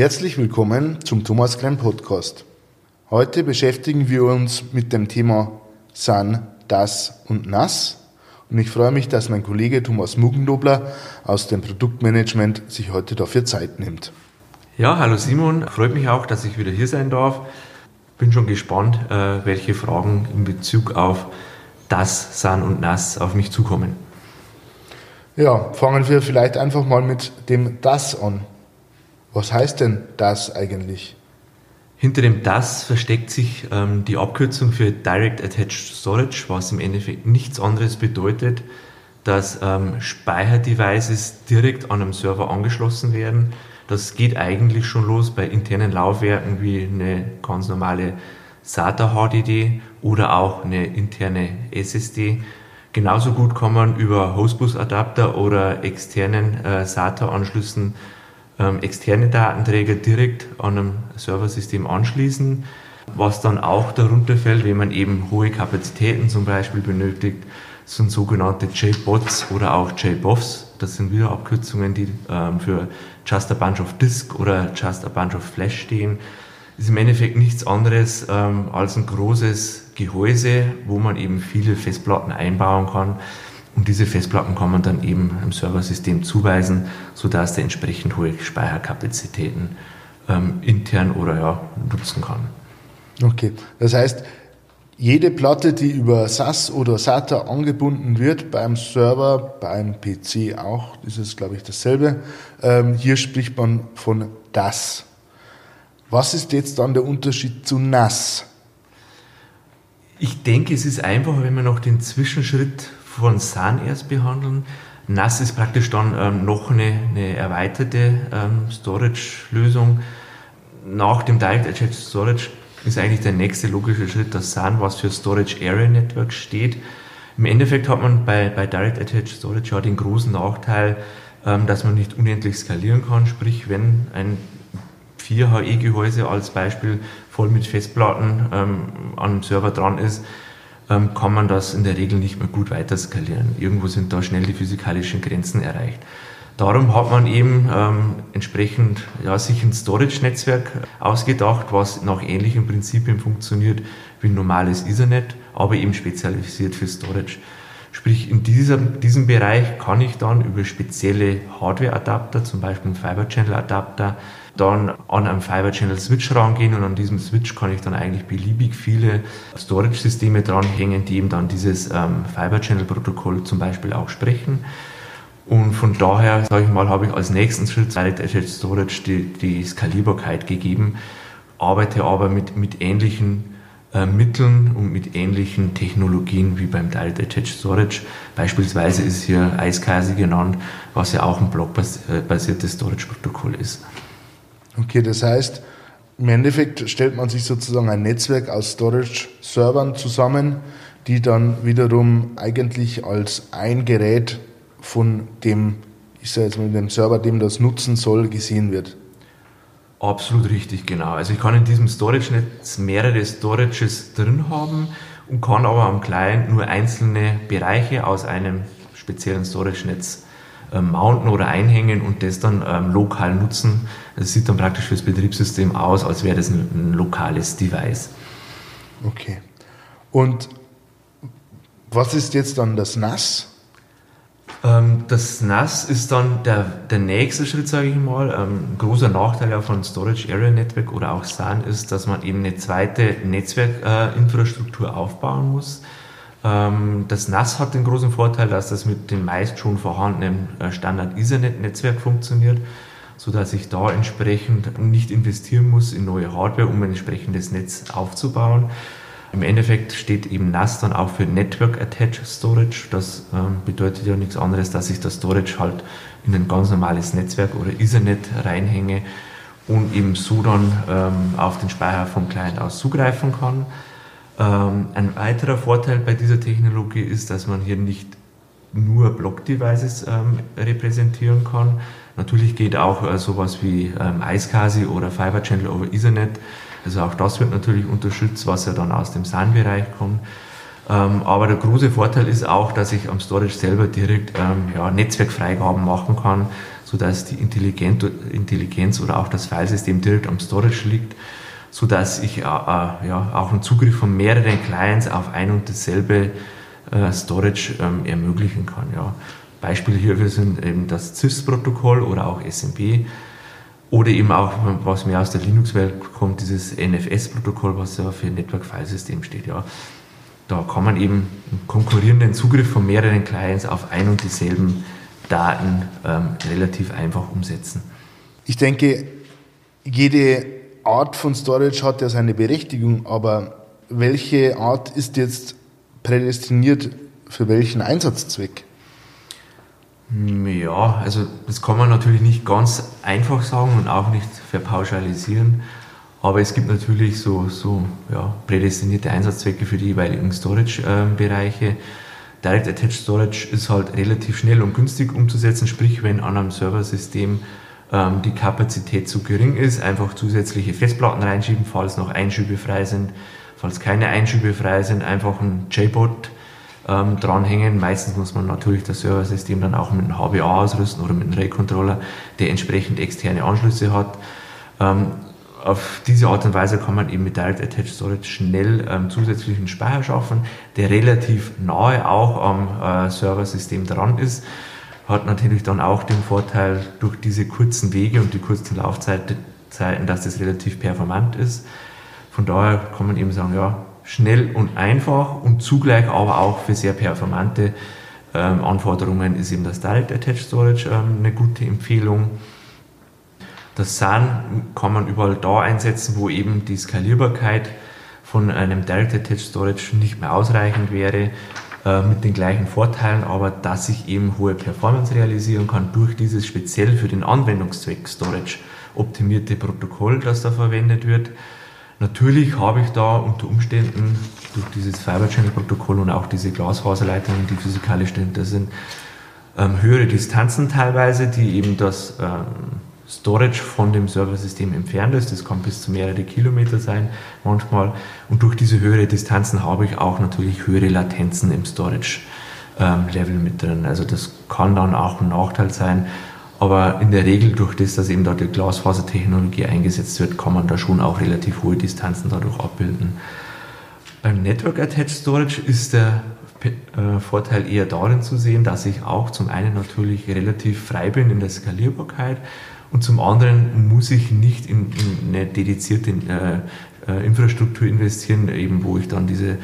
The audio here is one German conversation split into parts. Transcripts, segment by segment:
Herzlich willkommen zum Thomas Klein Podcast. Heute beschäftigen wir uns mit dem Thema San, Das und Nass. Und ich freue mich, dass mein Kollege Thomas Mugendobler aus dem Produktmanagement sich heute dafür Zeit nimmt. Ja, hallo Simon. Freut mich auch, dass ich wieder hier sein darf. Bin schon gespannt, äh, welche Fragen in Bezug auf das, San und Nass auf mich zukommen. Ja, fangen wir vielleicht einfach mal mit dem Das an. Was heißt denn das eigentlich? Hinter dem DAS versteckt sich ähm, die Abkürzung für Direct Attached Storage, was im Endeffekt nichts anderes bedeutet, dass ähm, Speicherdevices direkt an einem Server angeschlossen werden. Das geht eigentlich schon los bei internen Laufwerken wie eine ganz normale SATA HDD oder auch eine interne SSD. Genauso gut kann man über Hostbus Adapter oder externen äh, SATA-Anschlüssen ähm, externe Datenträger direkt an einem Serversystem anschließen. Was dann auch darunter fällt, wenn man eben hohe Kapazitäten zum Beispiel benötigt, sind sogenannte JBots oder auch JBOFs. Das sind wieder Abkürzungen, die ähm, für Just a Bunch of Disk oder Just a Bunch of Flash stehen. Ist im Endeffekt nichts anderes ähm, als ein großes Gehäuse, wo man eben viele Festplatten einbauen kann und diese Festplatten kann man dann eben im Serversystem zuweisen, sodass der entsprechend hohe Speicherkapazitäten ähm, intern oder ja, nutzen kann. Okay, das heißt, jede Platte, die über SAS oder SATA angebunden wird, beim Server, beim PC auch, ist es, glaube ich, dasselbe. Ähm, hier spricht man von DAS. Was ist jetzt dann der Unterschied zu NAS? Ich denke, es ist einfacher, wenn man noch den Zwischenschritt von SAN erst behandeln. NAS ist praktisch dann ähm, noch eine, eine erweiterte ähm, Storage-Lösung. Nach dem Direct Attached Storage ist eigentlich der nächste logische Schritt das SAN, was für Storage Area Network steht. Im Endeffekt hat man bei, bei Direct Attached Storage ja den großen Nachteil, ähm, dass man nicht unendlich skalieren kann. Sprich, wenn ein 4HE-Gehäuse als Beispiel voll mit Festplatten ähm, am Server dran ist, ähm, kann man das in der Regel nicht mehr gut weiter skalieren. Irgendwo sind da schnell die physikalischen Grenzen erreicht. Darum hat man eben ähm, entsprechend ja, sich ein Storage-Netzwerk ausgedacht, was nach ähnlichen Prinzipien funktioniert wie ein normales Ethernet, aber eben spezialisiert für Storage. Sprich, in dieser, diesem Bereich kann ich dann über spezielle Hardware-Adapter, zum Beispiel einen Fiber-Channel-Adapter, dann an einem Fiber Channel Switch rangehen und an diesem Switch kann ich dann eigentlich beliebig viele Storage-Systeme dranhängen, die eben dann dieses ähm, Fiber Channel Protokoll zum Beispiel auch sprechen. Und von daher, sage ich mal, habe ich als nächsten Schritt Direct Attached Storage die, die Skalierbarkeit gegeben, arbeite aber mit, mit ähnlichen äh, Mitteln und mit ähnlichen Technologien wie beim Direct Attached Storage. Beispielsweise ist hier iSCSI genannt, was ja auch ein blockbasiertes Storage-Protokoll ist. Okay, das heißt, im Endeffekt stellt man sich sozusagen ein Netzwerk aus Storage-Servern zusammen, die dann wiederum eigentlich als ein Gerät von dem, ich sage jetzt mal, dem Server, dem das nutzen soll, gesehen wird. Absolut richtig, genau. Also ich kann in diesem Storage-Netz mehrere Storages drin haben und kann aber am Client nur einzelne Bereiche aus einem speziellen Storage-Netz ähm, mounten oder einhängen und das dann ähm, lokal nutzen. Das sieht dann praktisch fürs Betriebssystem aus, als wäre das ein, ein lokales Device. Okay. Und was ist jetzt dann das NAS? Ähm, das NAS ist dann der, der nächste Schritt, sage ich mal. Ähm, ein großer Nachteil ja von Storage Area Network oder auch SAN ist, dass man eben eine zweite Netzwerkinfrastruktur äh, aufbauen muss. Ähm, das NAS hat den großen Vorteil, dass das mit dem meist schon vorhandenen äh, Standard Ethernet-Netzwerk funktioniert, sodass ich da entsprechend nicht investieren muss in neue Hardware, um ein entsprechendes Netz aufzubauen. Im Endeffekt steht eben NAS dann auch für Network Attached Storage. Das ähm, bedeutet ja nichts anderes, dass ich das Storage halt in ein ganz normales Netzwerk oder Ethernet reinhänge und eben so dann ähm, auf den Speicher vom Client aus zugreifen kann. Ähm, ein weiterer Vorteil bei dieser Technologie ist, dass man hier nicht nur Block-Devices ähm, repräsentieren kann. Natürlich geht auch äh, sowas wie ähm, iSCSI oder Fiber Channel over Ethernet. Also auch das wird natürlich unterstützt, was ja dann aus dem SAN-Bereich kommt. Ähm, aber der große Vorteil ist auch, dass ich am Storage selber direkt ähm, ja, Netzwerkfreigaben machen kann, sodass die Intelligenz oder auch das Filesystem direkt am Storage liegt, sodass ich äh, äh, ja, auch einen Zugriff von mehreren Clients auf ein und dasselbe äh, Storage ähm, ermöglichen kann. Ja. Beispiele hierfür sind eben das CIS-Protokoll oder auch SMB oder eben auch, was mehr aus der Linux-Welt kommt, dieses NFS-Protokoll, was ja für Network File System steht. Ja. Da kann man eben konkurrierenden Zugriff von mehreren Clients auf ein und dieselben Daten ähm, relativ einfach umsetzen. Ich denke, jede Art von Storage hat ja seine Berechtigung, aber welche Art ist jetzt prädestiniert für welchen Einsatzzweck? Ja, also das kann man natürlich nicht ganz einfach sagen und auch nicht verpauschalisieren. Aber es gibt natürlich so, so ja, prädestinierte Einsatzzwecke für die jeweiligen Storage-Bereiche. Ähm, Direct Attached Storage ist halt relativ schnell und günstig umzusetzen, sprich wenn an einem Serversystem ähm, die Kapazität zu gering ist, einfach zusätzliche Festplatten reinschieben, falls noch Einschübe frei sind. Falls keine Einschübe frei sind, einfach ein JBOT ähm, dranhängen. Meistens muss man natürlich das Serversystem dann auch mit einem HBA ausrüsten oder mit einem Ray-Controller, der entsprechend externe Anschlüsse hat. Ähm, auf diese Art und Weise kann man eben mit Direct Attached Storage schnell ähm, zusätzlichen Speicher schaffen, der relativ nahe auch am äh, Serversystem dran ist. Hat natürlich dann auch den Vorteil durch diese kurzen Wege und die kurzen Laufzeiten, dass das relativ performant ist. Von daher kann man eben sagen, ja, schnell und einfach und zugleich aber auch für sehr performante ähm, Anforderungen ist eben das Direct Attached Storage ähm, eine gute Empfehlung. Das SAN kann man überall da einsetzen, wo eben die Skalierbarkeit von einem Direct Attached Storage nicht mehr ausreichend wäre, äh, mit den gleichen Vorteilen, aber dass ich eben hohe Performance realisieren kann durch dieses speziell für den Anwendungszweck Storage optimierte Protokoll, das da verwendet wird. Natürlich habe ich da unter Umständen durch dieses Fiber Channel Protokoll und auch diese Glasfaserleitungen, die physikalisch dahinter sind, ähm, höhere Distanzen teilweise, die eben das ähm, Storage von dem Serversystem entfernt ist. Das kann bis zu mehrere Kilometer sein manchmal. Und durch diese höhere Distanzen habe ich auch natürlich höhere Latenzen im Storage ähm, mit drin. Also das kann dann auch ein Nachteil sein. Aber in der Regel, durch das, dass eben da die Glasfasertechnologie eingesetzt wird, kann man da schon auch relativ hohe Distanzen dadurch abbilden. Beim Network Attached Storage ist der äh, Vorteil eher darin zu sehen, dass ich auch zum einen natürlich relativ frei bin in der Skalierbarkeit und zum anderen muss ich nicht in, in eine dedizierte äh, äh Infrastruktur investieren, eben wo ich dann diese,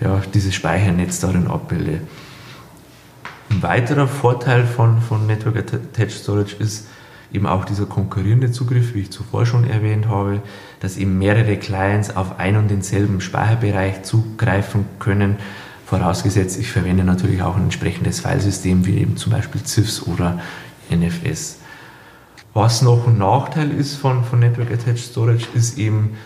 ja, dieses Speichernetz darin abbilde. Ein weiterer Vorteil von, von Network Attached Storage ist eben auch dieser konkurrierende Zugriff, wie ich zuvor schon erwähnt habe, dass eben mehrere Clients auf ein und denselben Speicherbereich zugreifen können, vorausgesetzt ich verwende natürlich auch ein entsprechendes Filesystem wie eben zum Beispiel CIFS oder NFS. Was noch ein Nachteil ist von, von Network Attached Storage, ist eben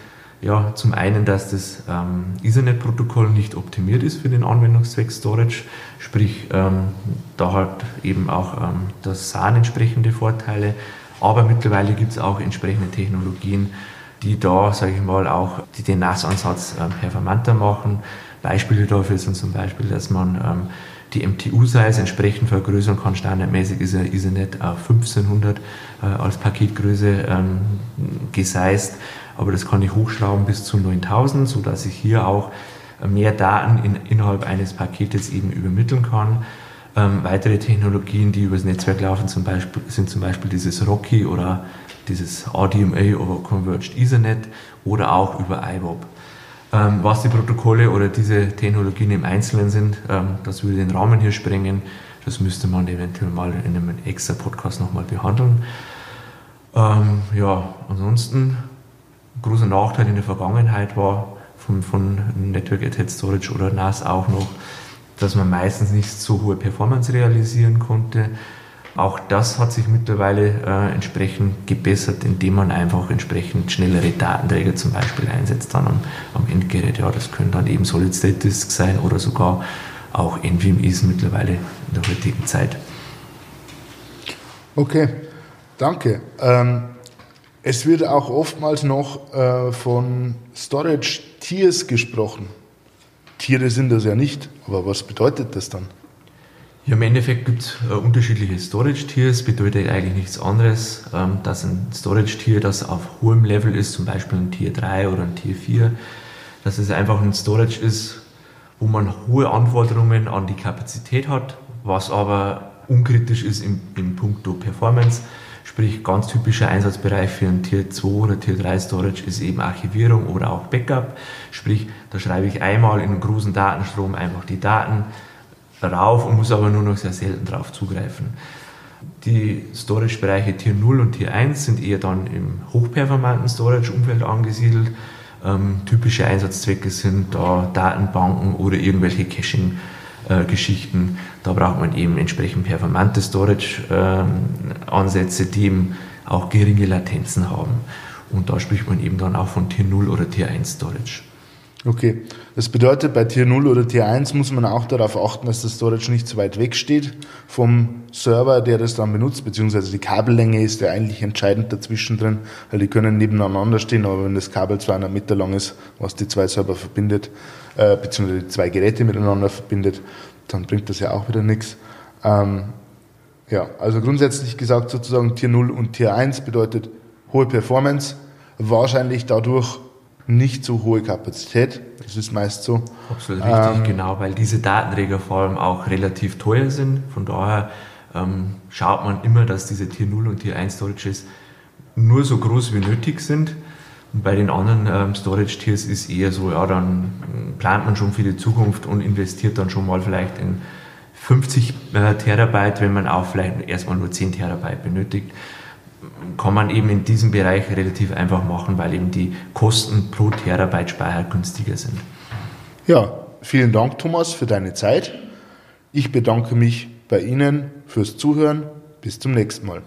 ja, zum einen, dass das ähm, Ethernet-Protokoll nicht optimiert ist für den Anwendungszweck Storage, sprich ähm, da hat eben auch ähm, das SAN entsprechende Vorteile, aber mittlerweile gibt es auch entsprechende Technologien, die da, sage ich mal, auch den NAS-Ansatz ähm, performanter machen. Beispiele dafür sind zum Beispiel, dass man ähm, die MTU-Size entsprechend vergrößern kann. Standardmäßig ist ja Ethernet auf 1500 äh, als Paketgröße ähm, gesized aber das kann ich hochschrauben bis zu 9000, sodass ich hier auch mehr Daten in, innerhalb eines Paketes eben übermitteln kann. Ähm, weitere Technologien, die übers Netzwerk laufen, zum Beispiel, sind zum Beispiel dieses Rocky oder dieses RDMA over Converged Ethernet oder auch über IWOP. Ähm, was die Protokolle oder diese Technologien im Einzelnen sind, ähm, das würde den Rahmen hier sprengen. Das müsste man eventuell mal in einem extra Podcast nochmal behandeln. Ähm, ja, ansonsten großer Nachteil in der Vergangenheit war von, von Network Attached Storage oder NAS auch noch, dass man meistens nicht so hohe Performance realisieren konnte. Auch das hat sich mittlerweile äh, entsprechend gebessert, indem man einfach entsprechend schnellere Datenträger zum Beispiel einsetzt dann am, am Endgerät. Ja, das können dann eben Solid State Disks sein oder sogar auch NVMEs mittlerweile in der heutigen Zeit. Okay, danke. Ähm es wird auch oftmals noch äh, von Storage Tiers gesprochen. Tiere sind das ja nicht. Aber was bedeutet das dann? Ja, im Endeffekt gibt es äh, unterschiedliche Storage-Tiers, bedeutet eigentlich nichts anderes, ähm, dass ein Storage-Tier, das auf hohem Level ist, zum Beispiel ein Tier 3 oder ein Tier 4, dass es einfach ein Storage ist, wo man hohe Anforderungen an die Kapazität hat, was aber unkritisch ist im, im Punkto Performance. Sprich, ganz typischer Einsatzbereich für ein Tier 2 oder Tier 3 Storage ist eben Archivierung oder auch Backup. Sprich, da schreibe ich einmal in einen großen Datenstrom einfach die Daten rauf und muss aber nur noch sehr selten darauf zugreifen. Die Storage-Bereiche Tier 0 und Tier 1 sind eher dann im hochperformanten Storage-Umfeld angesiedelt. Ähm, typische Einsatzzwecke sind da Datenbanken oder irgendwelche Caching-Geschichten. da braucht man eben entsprechend performante Storage-Ansätze, die eben auch geringe Latenzen haben. Und da spricht man eben dann auch von Tier 0 oder Tier 1 Storage. Okay, das bedeutet, bei Tier 0 oder Tier 1 muss man auch darauf achten, dass das Storage nicht zu weit weg steht vom Server, der das dann benutzt, beziehungsweise die Kabellänge ist ja eigentlich entscheidend dazwischen drin, weil die können nebeneinander stehen, aber wenn das Kabel 200 Meter lang ist, was die zwei Server verbindet, äh, beziehungsweise die zwei Geräte miteinander verbindet, dann bringt das ja auch wieder nichts. Ähm, ja, also grundsätzlich gesagt sozusagen Tier 0 und Tier 1 bedeutet hohe Performance, wahrscheinlich dadurch nicht so hohe Kapazität. Das ist meist so. Absolut richtig, ähm, genau, weil diese Datenträger vor allem auch relativ teuer sind. Von daher ähm, schaut man immer, dass diese Tier 0 und Tier 1 Storages nur so groß wie nötig sind. Und bei den anderen ähm, Storage-Tiers ist eher so, ja, dann plant man schon für die Zukunft und investiert dann schon mal vielleicht in 50 äh, Terabyte, wenn man auch vielleicht erstmal nur 10 Terabyte benötigt kann man eben in diesem Bereich relativ einfach machen, weil eben die Kosten pro Terabyte Speicher günstiger sind. Ja, vielen Dank, Thomas, für deine Zeit. Ich bedanke mich bei Ihnen fürs Zuhören. Bis zum nächsten Mal.